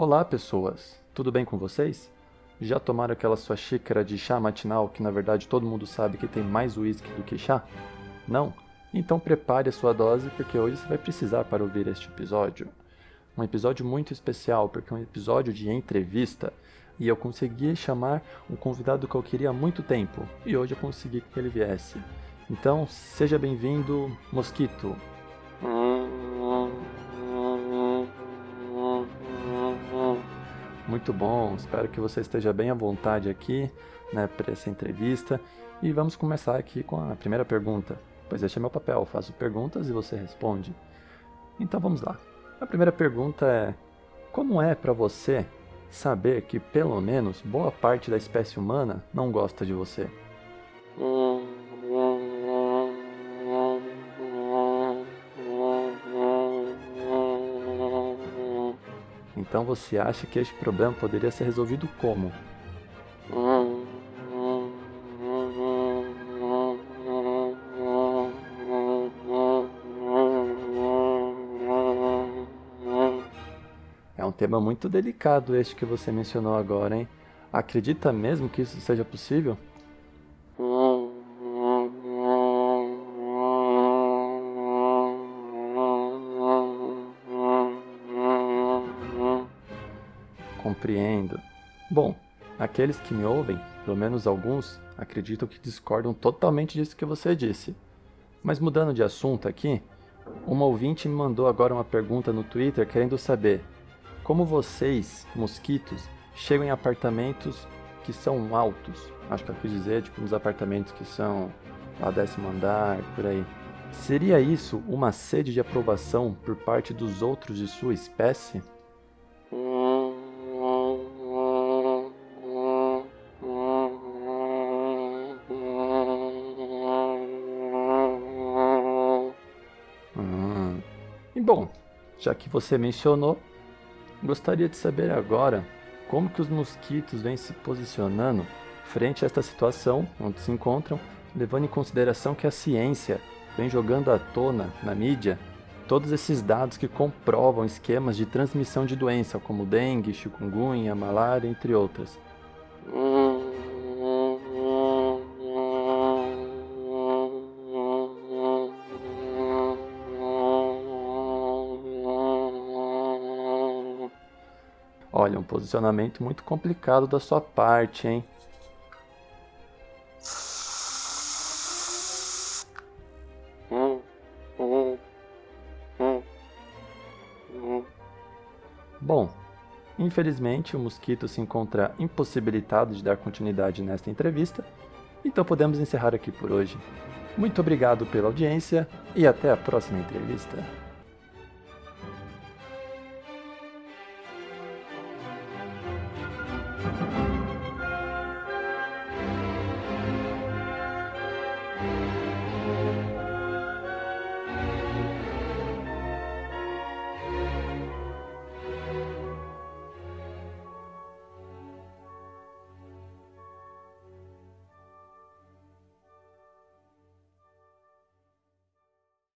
Olá, pessoas! Tudo bem com vocês? Já tomaram aquela sua xícara de chá matinal que na verdade todo mundo sabe que tem mais uísque do que chá? Não? Então prepare a sua dose porque hoje você vai precisar para ouvir este episódio. Um episódio muito especial porque é um episódio de entrevista e eu consegui chamar um convidado que eu queria há muito tempo e hoje eu consegui que ele viesse. Então seja bem-vindo, Mosquito. Muito bom, espero que você esteja bem à vontade aqui né, para essa entrevista. E vamos começar aqui com a primeira pergunta, pois este é meu papel, faço perguntas e você responde. Então vamos lá. A primeira pergunta é: Como é para você saber que pelo menos boa parte da espécie humana não gosta de você? Então você acha que este problema poderia ser resolvido como? É um tema muito delicado este que você mencionou agora, hein? Acredita mesmo que isso seja possível? Compreendo. Bom, aqueles que me ouvem, pelo menos alguns, acreditam que discordam totalmente disso que você disse. Mas mudando de assunto aqui, uma ouvinte me mandou agora uma pergunta no Twitter querendo saber como vocês, mosquitos, chegam em apartamentos que são altos. Acho que eu quis dizer, tipo, nos apartamentos que são a décimo andar, por aí. Seria isso uma sede de aprovação por parte dos outros de sua espécie? Bom, já que você mencionou, gostaria de saber agora como que os mosquitos vêm se posicionando frente a esta situação onde se encontram, levando em consideração que a ciência vem jogando à tona na mídia todos esses dados que comprovam esquemas de transmissão de doença como dengue, chikungunya, malária, entre outras. Olha, um posicionamento muito complicado da sua parte, hein? Bom, infelizmente o mosquito se encontra impossibilitado de dar continuidade nesta entrevista, então podemos encerrar aqui por hoje. Muito obrigado pela audiência e até a próxima entrevista.